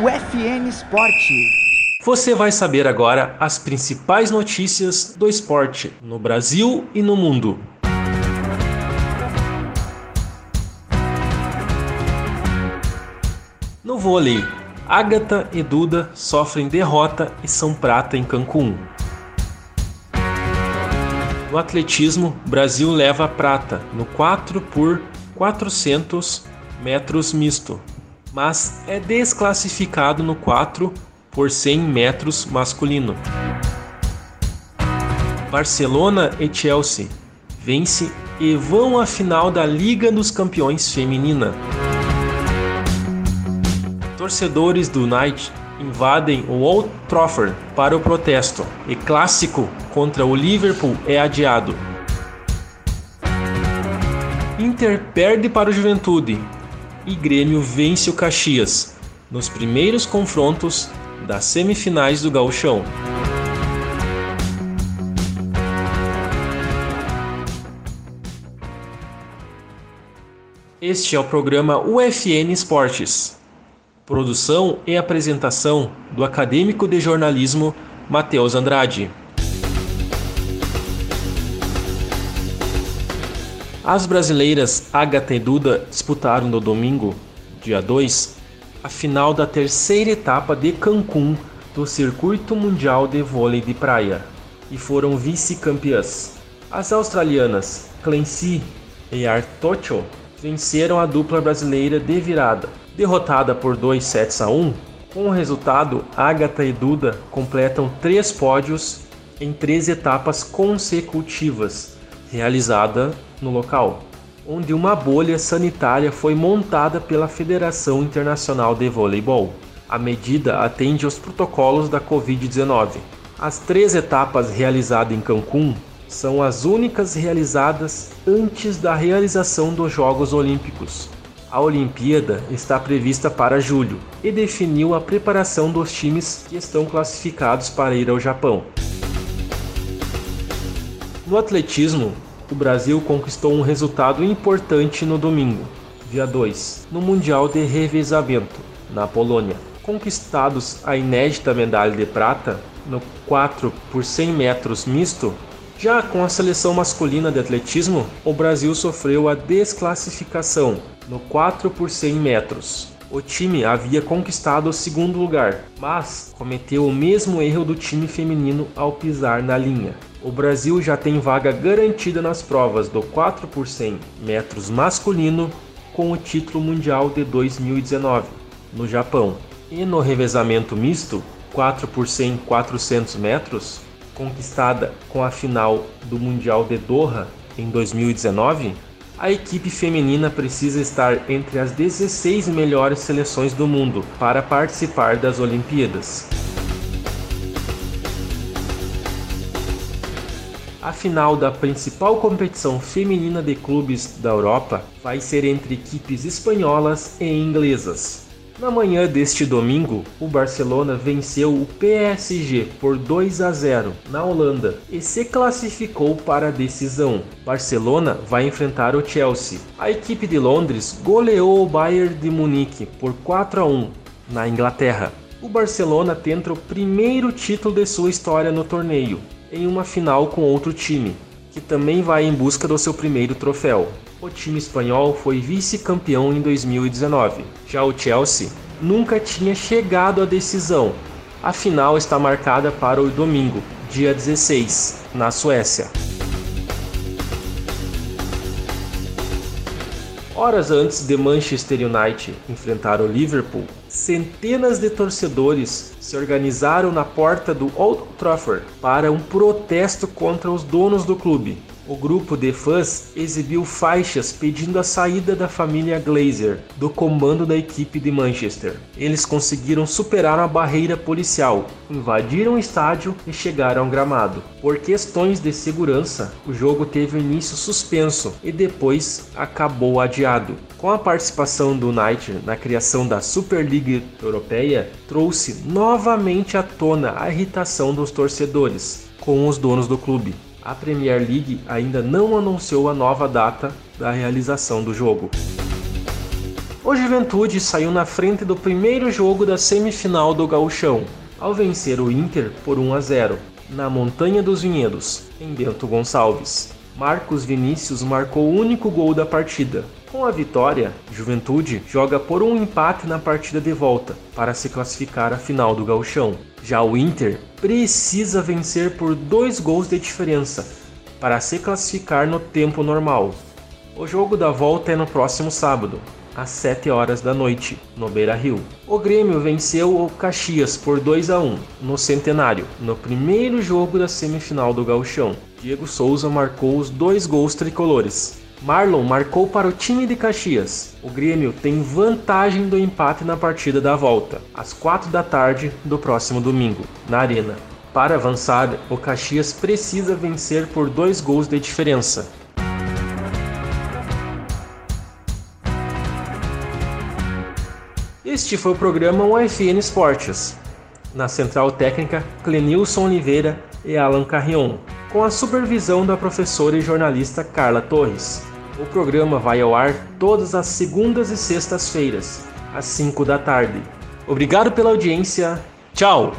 no FN Esporte. Você vai saber agora as principais notícias do esporte no Brasil e no mundo. No vôlei, Agatha e Duda sofrem derrota e são prata em Cancún. No atletismo, Brasil leva prata no 4 por 400 metros misto, mas é desclassificado no 4 por 100 metros masculino. Barcelona e Chelsea vence e vão à final da Liga dos Campeões Feminina. Torcedores do United invadem o Old Trafford para o protesto e clássico contra o Liverpool é adiado. Inter perde para o Juventude e Grêmio vence o Caxias nos primeiros confrontos das semifinais do Gauchão. Este é o programa UFN Esportes. Produção e apresentação do acadêmico de jornalismo Matheus Andrade. As brasileiras Agatha e Duda disputaram no domingo, dia 2, a final da terceira etapa de Cancún do Circuito Mundial de Vôlei de Praia e foram vice-campeãs. As australianas Clancy e Artocho venceram a dupla brasileira de virada, derrotada por 2 sets a 1. Com o resultado, Agatha e Duda completam três pódios em três etapas consecutivas, realizada no local, onde uma bolha sanitária foi montada pela Federação Internacional de Voleibol. A medida atende aos protocolos da Covid-19. As três etapas realizadas em Cancún são as únicas realizadas antes da realização dos Jogos Olímpicos. A Olimpíada está prevista para julho e definiu a preparação dos times que estão classificados para ir ao Japão. No atletismo, o Brasil conquistou um resultado importante no domingo, dia 2, no Mundial de Revezamento, na Polônia. Conquistados a inédita medalha de prata no 4 por 100 metros misto, já com a seleção masculina de atletismo, o Brasil sofreu a desclassificação no 4 por 100 metros. O time havia conquistado o segundo lugar, mas cometeu o mesmo erro do time feminino ao pisar na linha. O Brasil já tem vaga garantida nas provas do 4 por 100 metros masculino com o título mundial de 2019 no Japão. E no revezamento misto 4 por 100 400 metros, conquistada com a final do Mundial de Doha em 2019, a equipe feminina precisa estar entre as 16 melhores seleções do mundo para participar das Olimpíadas. A final da principal competição feminina de clubes da Europa vai ser entre equipes espanholas e inglesas. Na manhã deste domingo, o Barcelona venceu o PSG por 2 a 0 na Holanda e se classificou para a decisão. Barcelona vai enfrentar o Chelsea. A equipe de Londres goleou o Bayern de Munique por 4 a 1 na Inglaterra. O Barcelona tenta o primeiro título de sua história no torneio, em uma final com outro time, que também vai em busca do seu primeiro troféu. O time espanhol foi vice-campeão em 2019. Já o Chelsea nunca tinha chegado à decisão. A final está marcada para o domingo, dia 16, na Suécia. Horas antes de Manchester United enfrentar o Liverpool, centenas de torcedores se organizaram na porta do Old Trafford para um protesto contra os donos do clube, o grupo de fãs exibiu faixas pedindo a saída da família Glazer do comando da equipe de Manchester. Eles conseguiram superar a barreira policial, invadiram o estádio e chegaram ao gramado. Por questões de segurança, o jogo teve o início suspenso e depois acabou adiado. Com a participação do United na criação da Superliga Europeia, trouxe novamente à tona a irritação dos torcedores com os donos do clube a Premier League ainda não anunciou a nova data da realização do jogo. O Juventude saiu na frente do primeiro jogo da semifinal do Gauchão, ao vencer o Inter por 1 a 0, na Montanha dos Vinhedos, em Bento Gonçalves. Marcos Vinícius marcou o único gol da partida. Com a vitória, Juventude joga por um empate na partida de volta para se classificar à final do Gauchão. Já o Inter precisa vencer por dois gols de diferença para se classificar no tempo normal. O jogo da volta é no próximo sábado, às 7 horas da noite, no Beira-Rio. O Grêmio venceu o Caxias por 2 a 1 no Centenário, no primeiro jogo da semifinal do Gauchão. Diego Souza marcou os dois gols tricolores. Marlon marcou para o time de Caxias. O Grêmio tem vantagem do empate na partida da volta, às 4 da tarde do próximo domingo, na Arena. Para avançar, o Caxias precisa vencer por dois gols de diferença. Este foi o programa UFN Esportes. Na central técnica, Clenilson Oliveira e Alan Carrion, com a supervisão da professora e jornalista Carla Torres. O programa vai ao ar todas as segundas e sextas-feiras, às 5 da tarde. Obrigado pela audiência. Tchau!